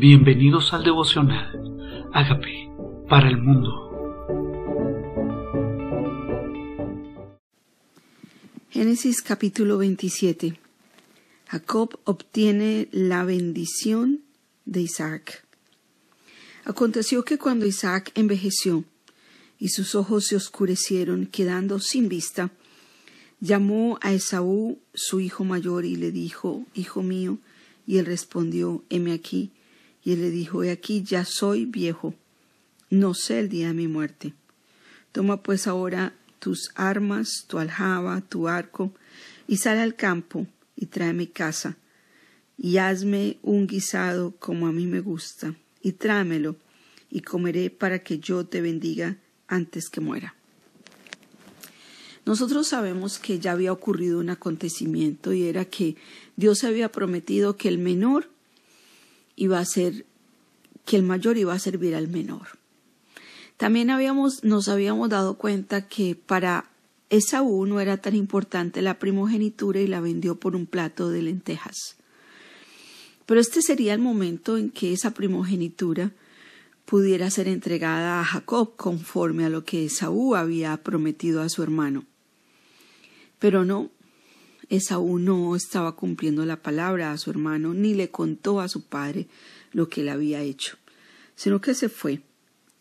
Bienvenidos al devocional. Hágame para el mundo. Génesis capítulo 27. Jacob obtiene la bendición de Isaac. Aconteció que cuando Isaac envejeció y sus ojos se oscurecieron, quedando sin vista, llamó a Esaú, su hijo mayor, y le dijo, Hijo mío, y él respondió, heme aquí. Y él le dijo, he aquí, ya soy viejo, no sé el día de mi muerte. Toma pues ahora tus armas, tu aljaba, tu arco, y sal al campo, y tráeme casa, y hazme un guisado como a mí me gusta, y tráemelo, y comeré para que yo te bendiga antes que muera. Nosotros sabemos que ya había ocurrido un acontecimiento y era que Dios había prometido que el menor iba a ser, que el mayor iba a servir al menor. También habíamos, nos habíamos dado cuenta que para Esaú no era tan importante la primogenitura y la vendió por un plato de lentejas. Pero este sería el momento en que esa primogenitura pudiera ser entregada a Jacob conforme a lo que Esaú había prometido a su hermano. Pero no, Esaú no estaba cumpliendo la palabra a su hermano, ni le contó a su padre lo que él había hecho, sino que se fue,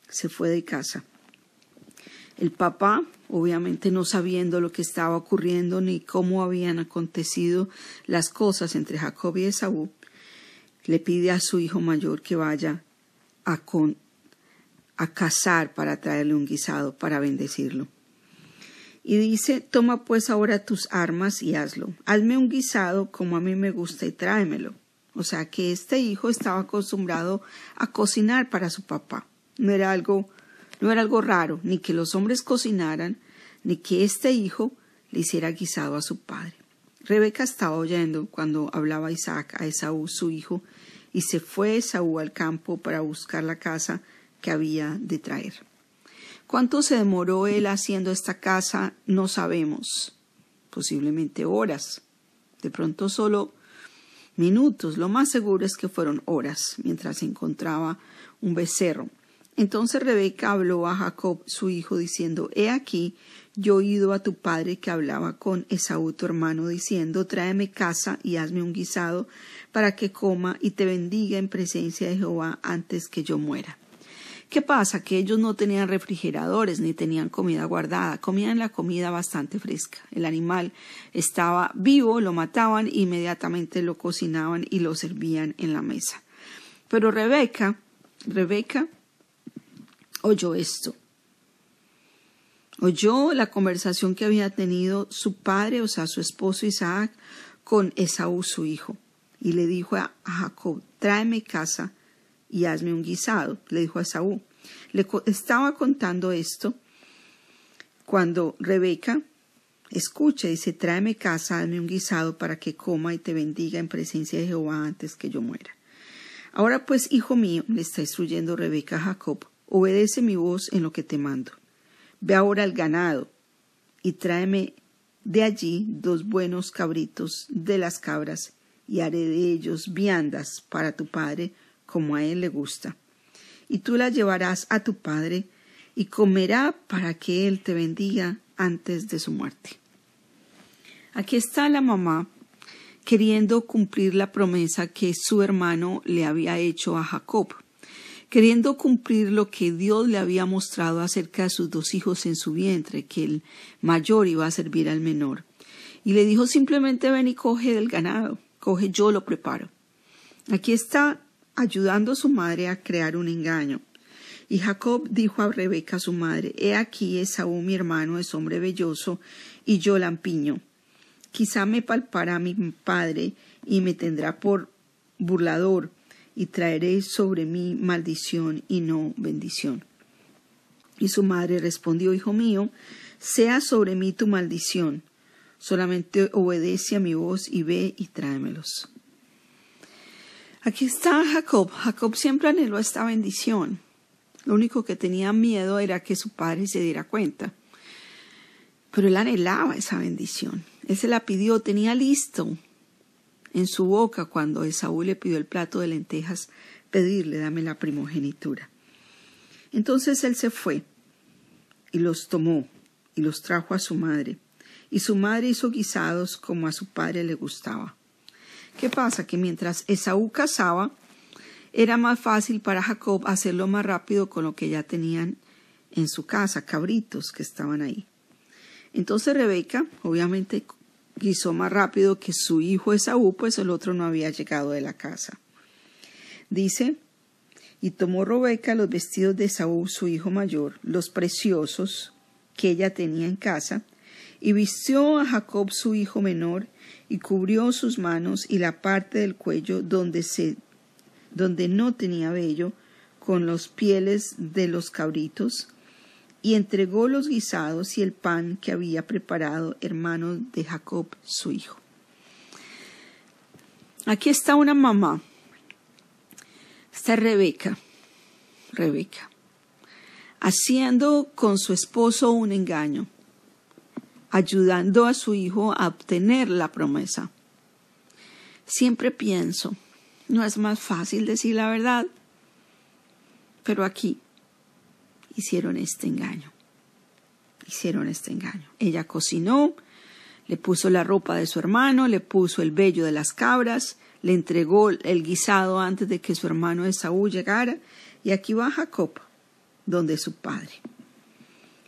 se fue de casa. El papá, obviamente no sabiendo lo que estaba ocurriendo ni cómo habían acontecido las cosas entre Jacob y Esaú, le pide a su hijo mayor que vaya a, a cazar para traerle un guisado para bendecirlo. Y dice, toma pues ahora tus armas y hazlo. Hazme un guisado como a mí me gusta y tráemelo. O sea que este hijo estaba acostumbrado a cocinar para su papá. No era algo, no era algo raro, ni que los hombres cocinaran, ni que este hijo le hiciera guisado a su padre. Rebeca estaba oyendo cuando hablaba Isaac a Esaú, su hijo, y se fue Esaú al campo para buscar la casa que había de traer. ¿Cuánto se demoró él haciendo esta casa? No sabemos. Posiblemente horas. De pronto solo minutos. Lo más seguro es que fueron horas mientras encontraba un becerro. Entonces Rebeca habló a Jacob, su hijo, diciendo, He aquí, yo he oído a tu padre que hablaba con Esaú, tu hermano, diciendo, Tráeme casa y hazme un guisado para que coma y te bendiga en presencia de Jehová antes que yo muera. ¿Qué pasa? Que ellos no tenían refrigeradores ni tenían comida guardada, comían la comida bastante fresca. El animal estaba vivo, lo mataban, inmediatamente lo cocinaban y lo servían en la mesa. Pero Rebeca, Rebeca oyó esto. Oyó la conversación que había tenido su padre, o sea, su esposo Isaac, con Esaú, su hijo, y le dijo a Jacob, tráeme casa y hazme un guisado, le dijo a Saúl. Le estaba contando esto cuando Rebeca escucha y dice, tráeme casa, hazme un guisado para que coma y te bendiga en presencia de Jehová antes que yo muera. Ahora pues, hijo mío, le está instruyendo Rebeca a Jacob, obedece mi voz en lo que te mando. Ve ahora al ganado y tráeme de allí dos buenos cabritos de las cabras y haré de ellos viandas para tu padre como a él le gusta. Y tú la llevarás a tu padre y comerá para que él te bendiga antes de su muerte. Aquí está la mamá queriendo cumplir la promesa que su hermano le había hecho a Jacob, queriendo cumplir lo que Dios le había mostrado acerca de sus dos hijos en su vientre, que el mayor iba a servir al menor. Y le dijo simplemente ven y coge del ganado, coge yo lo preparo. Aquí está ayudando a su madre a crear un engaño. Y Jacob dijo a Rebeca su madre, He aquí Esaú mi hermano es hombre belloso, y yo lampiño. Quizá me palpará mi padre y me tendrá por burlador, y traeré sobre mí maldición y no bendición. Y su madre respondió, Hijo mío, sea sobre mí tu maldición, solamente obedece a mi voz y ve y tráemelos. Aquí está Jacob. Jacob siempre anheló esta bendición. Lo único que tenía miedo era que su padre se diera cuenta. Pero él anhelaba esa bendición. Él se la pidió, tenía listo. en su boca cuando Esaú le pidió el plato de lentejas, pedirle, dame la primogenitura. Entonces él se fue y los tomó y los trajo a su madre. Y su madre hizo guisados como a su padre le gustaba. ¿Qué pasa? Que mientras Esaú cazaba, era más fácil para Jacob hacerlo más rápido con lo que ya tenían en su casa, cabritos que estaban ahí. Entonces Rebeca, obviamente, guisó más rápido que su hijo Esaú, pues el otro no había llegado de la casa. Dice, y tomó Rebeca los vestidos de Esaú, su hijo mayor, los preciosos que ella tenía en casa, y vistió a Jacob su hijo menor, y cubrió sus manos y la parte del cuello donde se donde no tenía vello, con los pieles de los cabritos, y entregó los guisados y el pan que había preparado hermano de Jacob su hijo. Aquí está una mamá. Está Rebeca. Rebeca. Haciendo con su esposo un engaño. Ayudando a su hijo a obtener la promesa. Siempre pienso, no es más fácil decir la verdad, pero aquí hicieron este engaño. Hicieron este engaño. Ella cocinó, le puso la ropa de su hermano, le puso el vello de las cabras, le entregó el guisado antes de que su hermano Esaú llegara, y aquí va Jacob, donde su padre.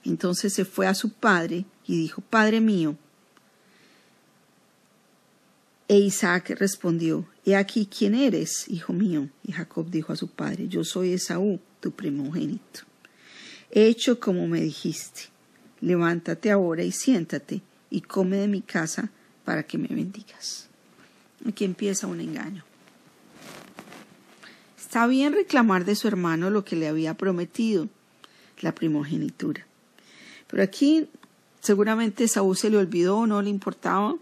Entonces se fue a su padre y dijo, Padre mío. E Isaac respondió, He aquí quién eres, hijo mío. Y Jacob dijo a su padre, Yo soy Esaú, tu primogénito hecho como me dijiste. Levántate ahora y siéntate y come de mi casa para que me bendigas. Aquí empieza un engaño. Está bien reclamar de su hermano lo que le había prometido, la primogenitura. Pero aquí seguramente Saúl se le olvidó, no le importaba.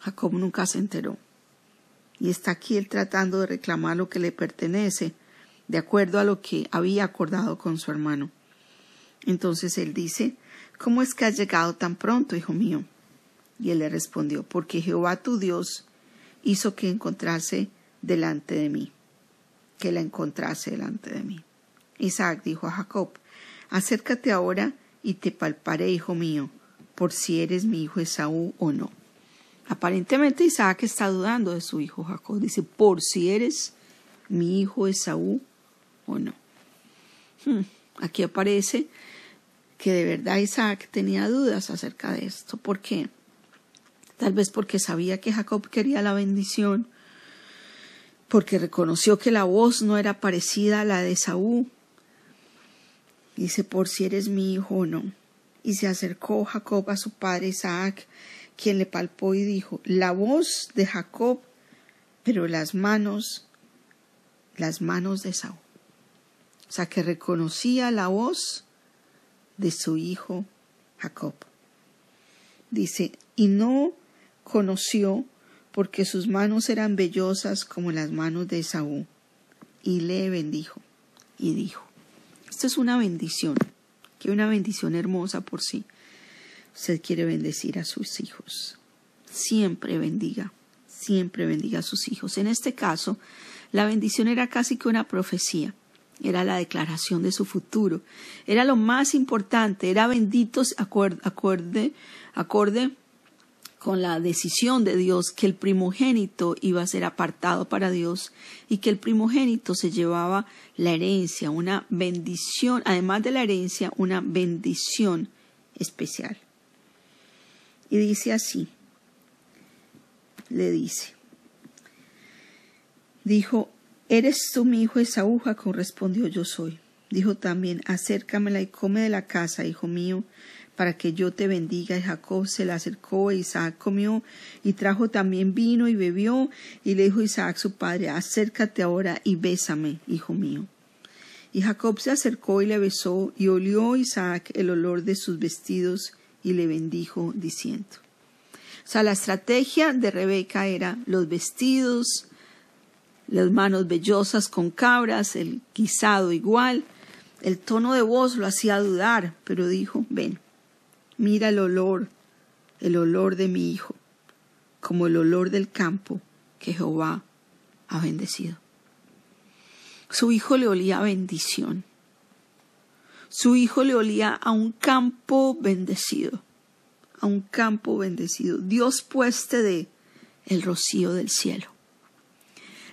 Jacob nunca se enteró. Y está aquí él tratando de reclamar lo que le pertenece, de acuerdo a lo que había acordado con su hermano. Entonces él dice, ¿Cómo es que has llegado tan pronto, hijo mío? Y él le respondió, porque Jehová tu Dios hizo que encontrase delante de mí, que la encontrase delante de mí. Isaac dijo a Jacob, acércate ahora y te palparé, hijo mío, por si eres mi hijo Esaú o no. Aparentemente Isaac está dudando de su hijo Jacob. Dice, por si eres mi hijo Esaú o no. Hmm, aquí aparece que de verdad Isaac tenía dudas acerca de esto. ¿Por qué? Tal vez porque sabía que Jacob quería la bendición, porque reconoció que la voz no era parecida a la de Saúl. Dice, por si eres mi hijo o no. Y se acercó Jacob a su padre Isaac, quien le palpó y dijo, la voz de Jacob, pero las manos, las manos de Saúl. O sea, que reconocía la voz de su hijo Jacob. Dice, y no conoció porque sus manos eran vellosas como las manos de Esaú. Y le bendijo y dijo, esto es una bendición, que una bendición hermosa por sí. Usted quiere bendecir a sus hijos. Siempre bendiga, siempre bendiga a sus hijos. En este caso, la bendición era casi que una profecía era la declaración de su futuro, era lo más importante, era benditos acorde, acorde con la decisión de Dios que el primogénito iba a ser apartado para Dios y que el primogénito se llevaba la herencia, una bendición, además de la herencia, una bendición especial. Y dice así, le dice, dijo, ¿Eres tú mi hijo Esaú? Jacob respondió, yo soy. Dijo también, acércamela y come de la casa, hijo mío, para que yo te bendiga. Y Jacob se le acercó, e Isaac comió, y trajo también vino y bebió, y le dijo Isaac su padre, acércate ahora y bésame, hijo mío. Y Jacob se acercó y le besó, y olió Isaac el olor de sus vestidos, y le bendijo, diciendo. O sea, la estrategia de Rebeca era los vestidos, las manos vellosas con cabras, el guisado igual. El tono de voz lo hacía dudar, pero dijo, ven, mira el olor, el olor de mi hijo, como el olor del campo que Jehová ha bendecido. Su hijo le olía bendición. Su hijo le olía a un campo bendecido, a un campo bendecido. Dios pueste de el rocío del cielo.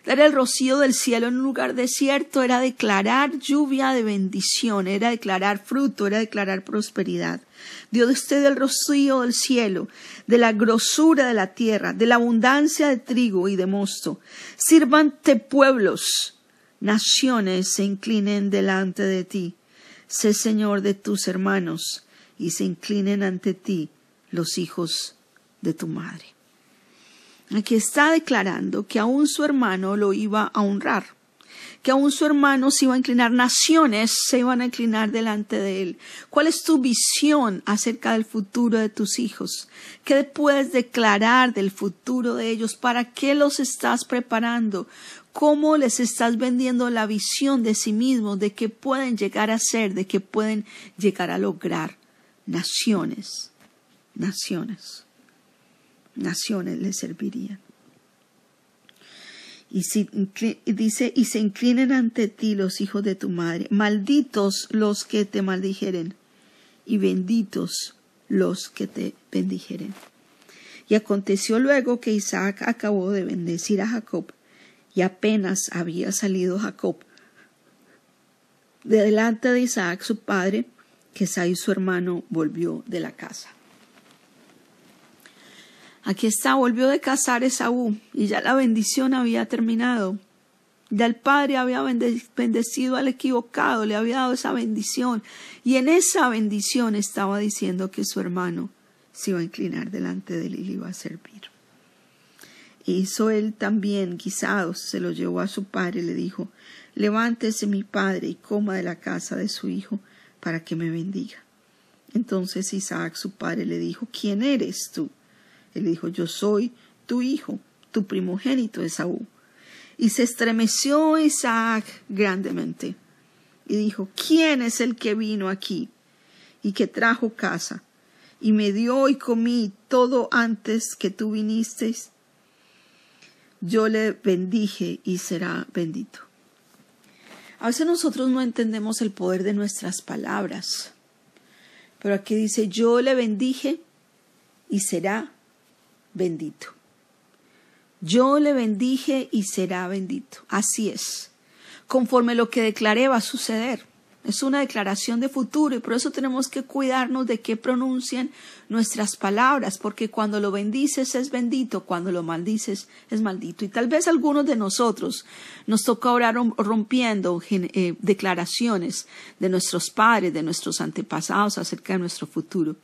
Dar el rocío del cielo en un lugar desierto era declarar lluvia de bendición, era declarar fruto, era declarar prosperidad. Dios usted el rocío del cielo, de la grosura de la tierra, de la abundancia de trigo y de mosto. Sirvante pueblos, naciones se inclinen delante de ti. Sé Señor de tus hermanos y se inclinen ante ti los hijos de tu madre. Aquí está declarando que aún su hermano lo iba a honrar, que aún su hermano se iba a inclinar, naciones se iban a inclinar delante de él. ¿Cuál es tu visión acerca del futuro de tus hijos? ¿Qué puedes declarar del futuro de ellos? ¿Para qué los estás preparando? ¿Cómo les estás vendiendo la visión de sí mismos, de qué pueden llegar a ser, de qué pueden llegar a lograr? Naciones, naciones naciones le servirían. Y dice, y se inclinen ante ti los hijos de tu madre, malditos los que te maldijeren, y benditos los que te bendijeren. Y aconteció luego que Isaac acabó de bendecir a Jacob, y apenas había salido Jacob de delante de Isaac su padre, que Saí su hermano volvió de la casa. Aquí está, volvió de casar Esaú y ya la bendición había terminado. Ya el padre había bendecido al equivocado, le había dado esa bendición. Y en esa bendición estaba diciendo que su hermano se iba a inclinar delante de él y le iba a servir. Hizo él también guisados, se lo llevó a su padre y le dijo, levántese mi padre y coma de la casa de su hijo para que me bendiga. Entonces Isaac su padre le dijo, ¿quién eres tú? Él dijo, yo soy tu hijo, tu primogénito Esaú. Y se estremeció Isaac grandemente y dijo, ¿quién es el que vino aquí y que trajo casa y me dio y comí todo antes que tú viniste? Yo le bendije y será bendito. A veces nosotros no entendemos el poder de nuestras palabras, pero aquí dice, yo le bendije y será bendito. Yo le bendije y será bendito. Así es. Conforme lo que declaré va a suceder. Es una declaración de futuro y por eso tenemos que cuidarnos de qué pronuncian nuestras palabras, porque cuando lo bendices es bendito, cuando lo maldices es maldito. Y tal vez algunos de nosotros nos toca orar rompiendo eh, declaraciones de nuestros padres, de nuestros antepasados acerca de nuestro futuro.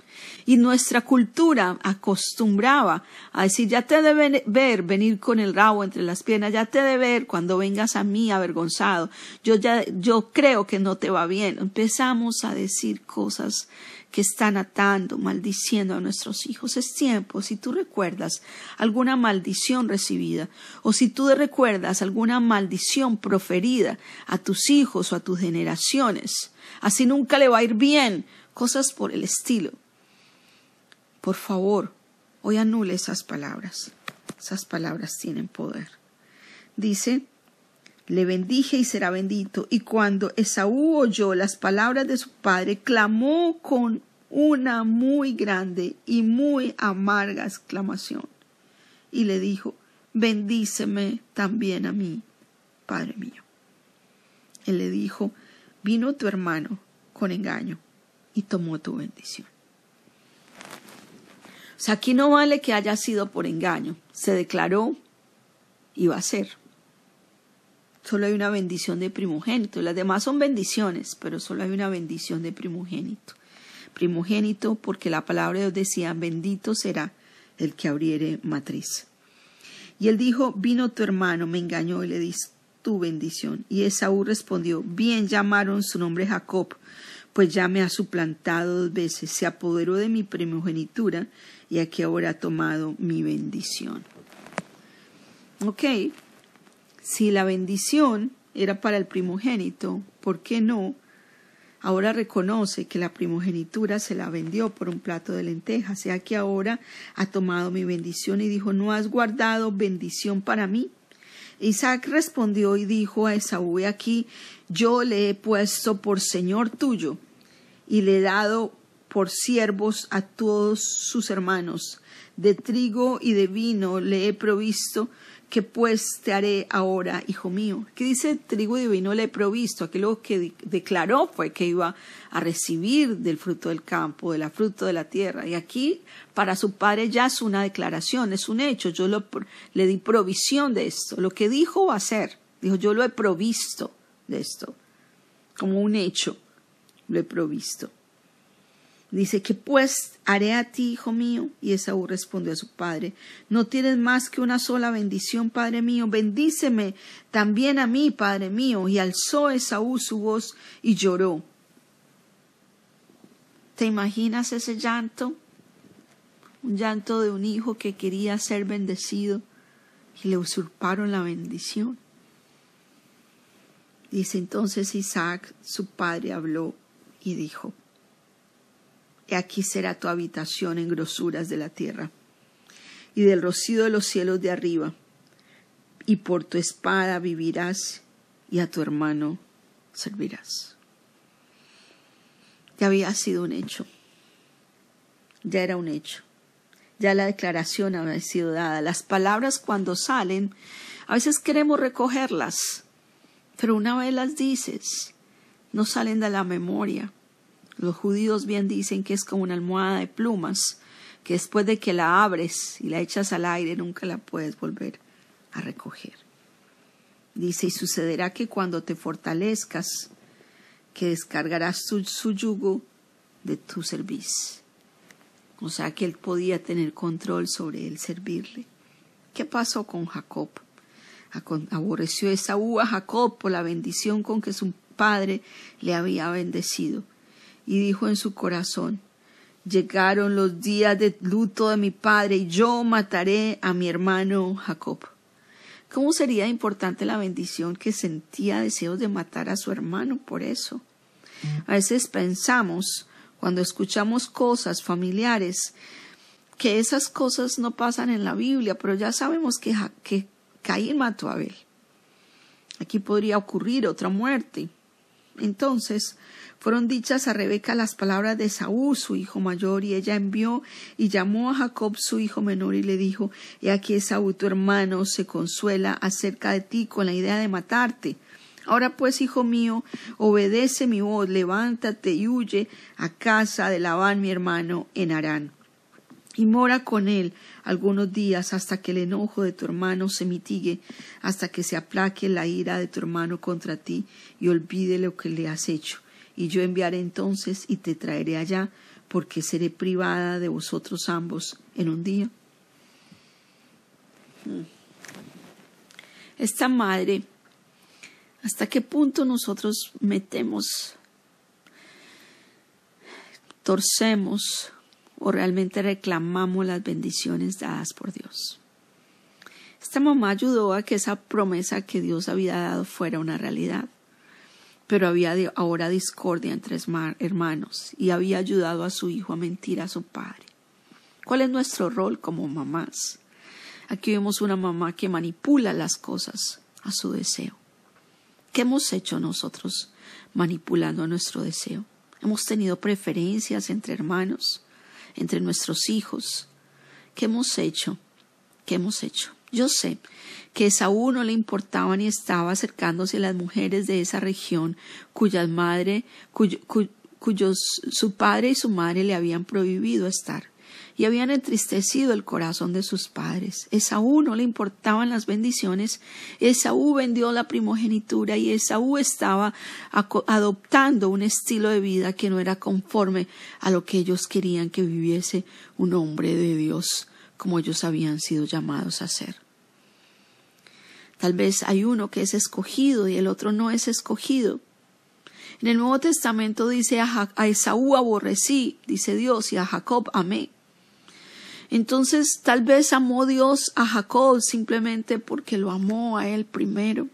Y nuestra cultura acostumbraba a decir, ya te debe ver venir con el rabo entre las piernas, ya te debe ver cuando vengas a mí avergonzado, yo ya, yo creo que no te va bien. Empezamos a decir cosas que están atando, maldiciendo a nuestros hijos. Es tiempo, si tú recuerdas alguna maldición recibida, o si tú recuerdas alguna maldición proferida a tus hijos o a tus generaciones, así nunca le va a ir bien, cosas por el estilo. Por favor, hoy anule esas palabras. Esas palabras tienen poder. Dice, le bendije y será bendito. Y cuando Esaú oyó las palabras de su padre, clamó con una muy grande y muy amarga exclamación. Y le dijo, bendíceme también a mí, Padre mío. Él le dijo, vino tu hermano con engaño y tomó tu bendición. O sea, aquí no vale que haya sido por engaño. Se declaró y va a ser solo hay una bendición de primogénito. Las demás son bendiciones, pero solo hay una bendición de primogénito. Primogénito porque la palabra de Dios decía, bendito será el que abriere matriz. Y él dijo, vino tu hermano, me engañó y le di tu bendición. Y Esaú respondió, bien llamaron su nombre Jacob, pues ya me ha suplantado dos veces, se apoderó de mi primogenitura y aquí ahora ha tomado mi bendición. Ok, si la bendición era para el primogénito, ¿por qué no Ahora reconoce que la primogenitura se la vendió por un plato de lentejas. Sea que ahora ha tomado mi bendición y dijo, ¿no has guardado bendición para mí? Isaac respondió y dijo a Esaú, aquí yo le he puesto por señor tuyo y le he dado por siervos a todos sus hermanos. De trigo y de vino le he provisto, que pues te haré ahora, hijo mío. ¿Qué dice trigo y vino le he provisto? Aquello que declaró fue que iba a recibir del fruto del campo, de la fruto de la tierra. Y aquí para su padre ya es una declaración, es un hecho. Yo le di provisión de esto. Lo que dijo va a ser. Dijo, yo lo he provisto de esto. Como un hecho, lo he provisto. Dice que pues haré a ti, hijo mío. Y Esaú respondió a su padre, no tienes más que una sola bendición, padre mío. Bendíceme también a mí, padre mío. Y alzó Esaú su voz y lloró. ¿Te imaginas ese llanto? Un llanto de un hijo que quería ser bendecido y le usurparon la bendición. Dice entonces Isaac, su padre, habló y dijo, aquí será tu habitación en grosuras de la tierra, y del rocío de los cielos de arriba, y por tu espada vivirás, y a tu hermano servirás. Ya había sido un hecho, ya era un hecho, ya la declaración había sido dada. Las palabras cuando salen, a veces queremos recogerlas, pero una vez las dices, no salen de la memoria los judíos bien dicen que es como una almohada de plumas, que después de que la abres y la echas al aire nunca la puedes volver a recoger. Dice, y sucederá que cuando te fortalezcas, que descargarás su, yugo de tu servicio. O sea que él podía tener control sobre él, servirle. ¿Qué pasó con Jacob? Aborreció Esaú a Jacob por la bendición con que su padre le había bendecido y dijo en su corazón, Llegaron los días de luto de mi padre y yo mataré a mi hermano Jacob. ¿Cómo sería importante la bendición que sentía deseos de matar a su hermano por eso? A veces pensamos, cuando escuchamos cosas familiares, que esas cosas no pasan en la Biblia, pero ya sabemos que, que Caín mató a Abel. Aquí podría ocurrir otra muerte. Entonces, fueron dichas a Rebeca las palabras de Saúl, su hijo mayor, y ella envió y llamó a Jacob, su hijo menor, y le dijo, He aquí Saúl, tu hermano, se consuela acerca de ti con la idea de matarte. Ahora pues, hijo mío, obedece mi voz, levántate y huye a casa de Labán, mi hermano, en Harán. Y mora con él algunos días hasta que el enojo de tu hermano se mitigue, hasta que se aplaque la ira de tu hermano contra ti y olvide lo que le has hecho y yo enviaré entonces y te traeré allá, porque seré privada de vosotros ambos en un día. Hmm. Esta madre, ¿hasta qué punto nosotros metemos, torcemos o realmente reclamamos las bendiciones dadas por Dios? Esta mamá ayudó a que esa promesa que Dios había dado fuera una realidad pero había ahora discordia entre hermanos y había ayudado a su hijo a mentir a su padre. ¿Cuál es nuestro rol como mamás? Aquí vemos una mamá que manipula las cosas a su deseo. ¿Qué hemos hecho nosotros manipulando nuestro deseo? Hemos tenido preferencias entre hermanos, entre nuestros hijos. ¿Qué hemos hecho? ¿Qué hemos hecho? Yo sé que Saúl no le importaba ni estaba acercándose a las mujeres de esa región cuyas madre, cuyos su padre y su madre le habían prohibido estar y habían entristecido el corazón de sus padres. Esaú no le importaban las bendiciones, Esaú vendió la primogenitura y Esaú estaba adoptando un estilo de vida que no era conforme a lo que ellos querían que viviese un hombre de Dios como ellos habían sido llamados a ser. Tal vez hay uno que es escogido y el otro no es escogido. En el Nuevo Testamento dice a, Esaú aborrecí, dice Dios, y a Jacob amé. Entonces tal vez amó Dios a Jacob simplemente porque lo amó a él primero.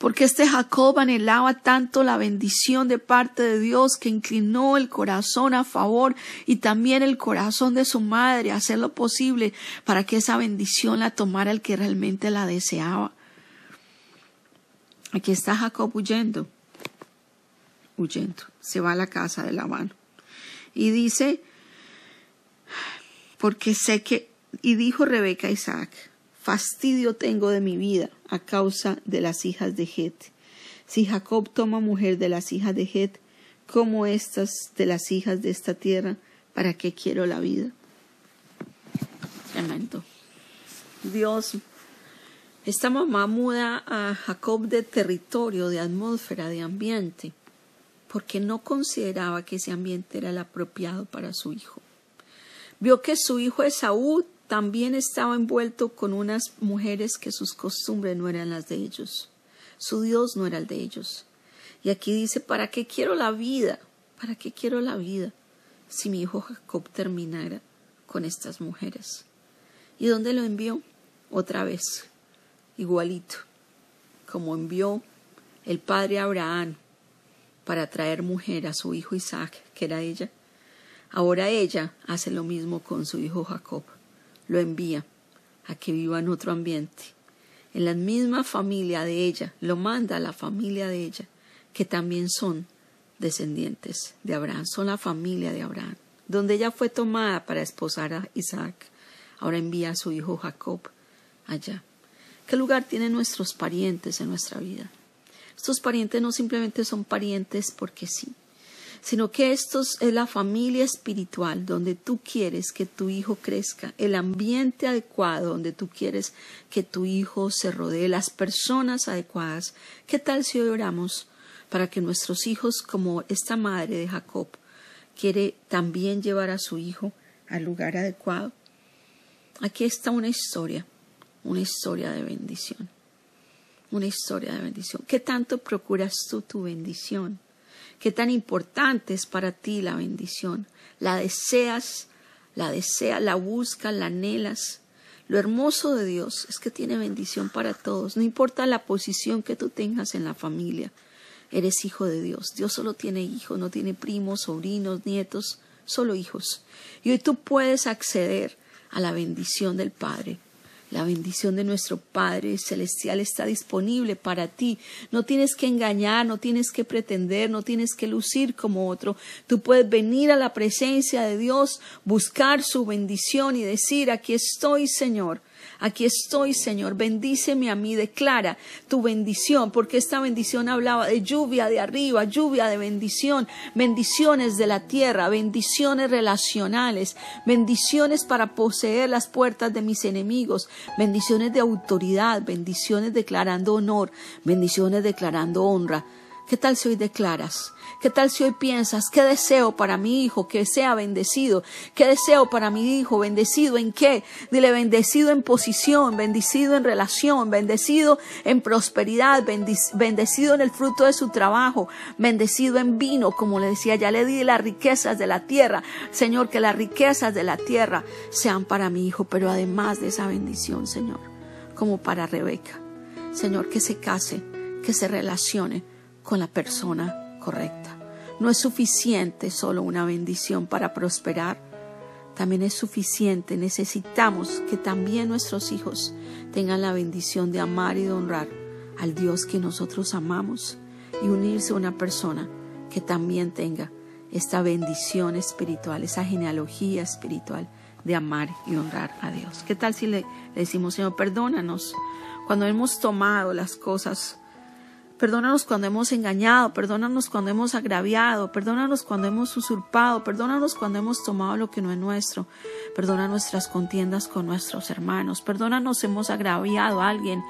Porque este Jacob anhelaba tanto la bendición de parte de Dios que inclinó el corazón a favor y también el corazón de su madre a hacer lo posible para que esa bendición la tomara el que realmente la deseaba. Aquí está Jacob huyendo, huyendo, se va a la casa de Labán y dice, porque sé que, y dijo Rebeca a Isaac, fastidio tengo de mi vida a causa de las hijas de Het. Si Jacob toma mujer de las hijas de Het, como estas de las hijas de esta tierra, ¿para qué quiero la vida? Dios, esta mamá muda a Jacob de territorio, de atmósfera, de ambiente, porque no consideraba que ese ambiente era el apropiado para su hijo. Vio que su hijo Esaú también estaba envuelto con unas mujeres que sus costumbres no eran las de ellos. Su Dios no era el de ellos. Y aquí dice, ¿para qué quiero la vida? ¿Para qué quiero la vida si mi hijo Jacob terminara con estas mujeres? ¿Y dónde lo envió? Otra vez, igualito, como envió el padre Abraham para traer mujer a su hijo Isaac, que era ella. Ahora ella hace lo mismo con su hijo Jacob lo envía a que viva en otro ambiente. En la misma familia de ella, lo manda a la familia de ella, que también son descendientes de Abraham, son la familia de Abraham, donde ella fue tomada para esposar a Isaac. Ahora envía a su hijo Jacob allá. ¿Qué lugar tienen nuestros parientes en nuestra vida? Estos parientes no simplemente son parientes porque sí, sino que esto es la familia espiritual donde tú quieres que tu hijo crezca, el ambiente adecuado donde tú quieres que tu hijo se rodee, las personas adecuadas. ¿Qué tal si oramos para que nuestros hijos, como esta madre de Jacob, quiere también llevar a su hijo al lugar adecuado? Aquí está una historia, una historia de bendición, una historia de bendición. ¿Qué tanto procuras tú tu bendición? Qué tan importante es para ti la bendición. La deseas, la deseas, la buscas, la anhelas. Lo hermoso de Dios es que tiene bendición para todos, no importa la posición que tú tengas en la familia. Eres hijo de Dios. Dios solo tiene hijos, no tiene primos, sobrinos, nietos, solo hijos. Y hoy tú puedes acceder a la bendición del Padre la bendición de nuestro Padre Celestial está disponible para ti. No tienes que engañar, no tienes que pretender, no tienes que lucir como otro. Tú puedes venir a la presencia de Dios, buscar su bendición y decir, aquí estoy, Señor. Aquí estoy, Señor, bendíceme a mí, declara tu bendición, porque esta bendición hablaba de lluvia de arriba, lluvia de bendición, bendiciones de la tierra, bendiciones relacionales, bendiciones para poseer las puertas de mis enemigos, bendiciones de autoridad, bendiciones declarando honor, bendiciones declarando honra. ¿Qué tal si hoy declaras? ¿Qué tal si hoy piensas, qué deseo para mi hijo que sea bendecido? ¿Qué deseo para mi hijo? ¿Bendecido en qué? Dile bendecido en posición, bendecido en relación, bendecido en prosperidad, bendecido en el fruto de su trabajo, bendecido en vino, como le decía, ya le di las riquezas de la tierra. Señor, que las riquezas de la tierra sean para mi hijo, pero además de esa bendición, Señor, como para Rebeca. Señor, que se case, que se relacione con la persona correcta. No es suficiente solo una bendición para prosperar. También es suficiente, necesitamos que también nuestros hijos tengan la bendición de amar y de honrar al Dios que nosotros amamos y unirse a una persona que también tenga esta bendición espiritual, esa genealogía espiritual de amar y honrar a Dios. ¿Qué tal si le, le decimos, Señor, perdónanos cuando hemos tomado las cosas Perdónanos cuando hemos engañado, perdónanos cuando hemos agraviado, perdónanos cuando hemos usurpado, perdónanos cuando hemos tomado lo que no es nuestro. Perdona nuestras contiendas con nuestros hermanos, perdónanos hemos agraviado a alguien,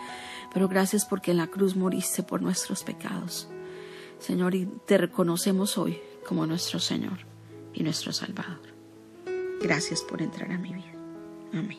pero gracias porque en la cruz moriste por nuestros pecados. Señor, y te reconocemos hoy como nuestro Señor y nuestro Salvador. Gracias por entrar a mi vida. Amén.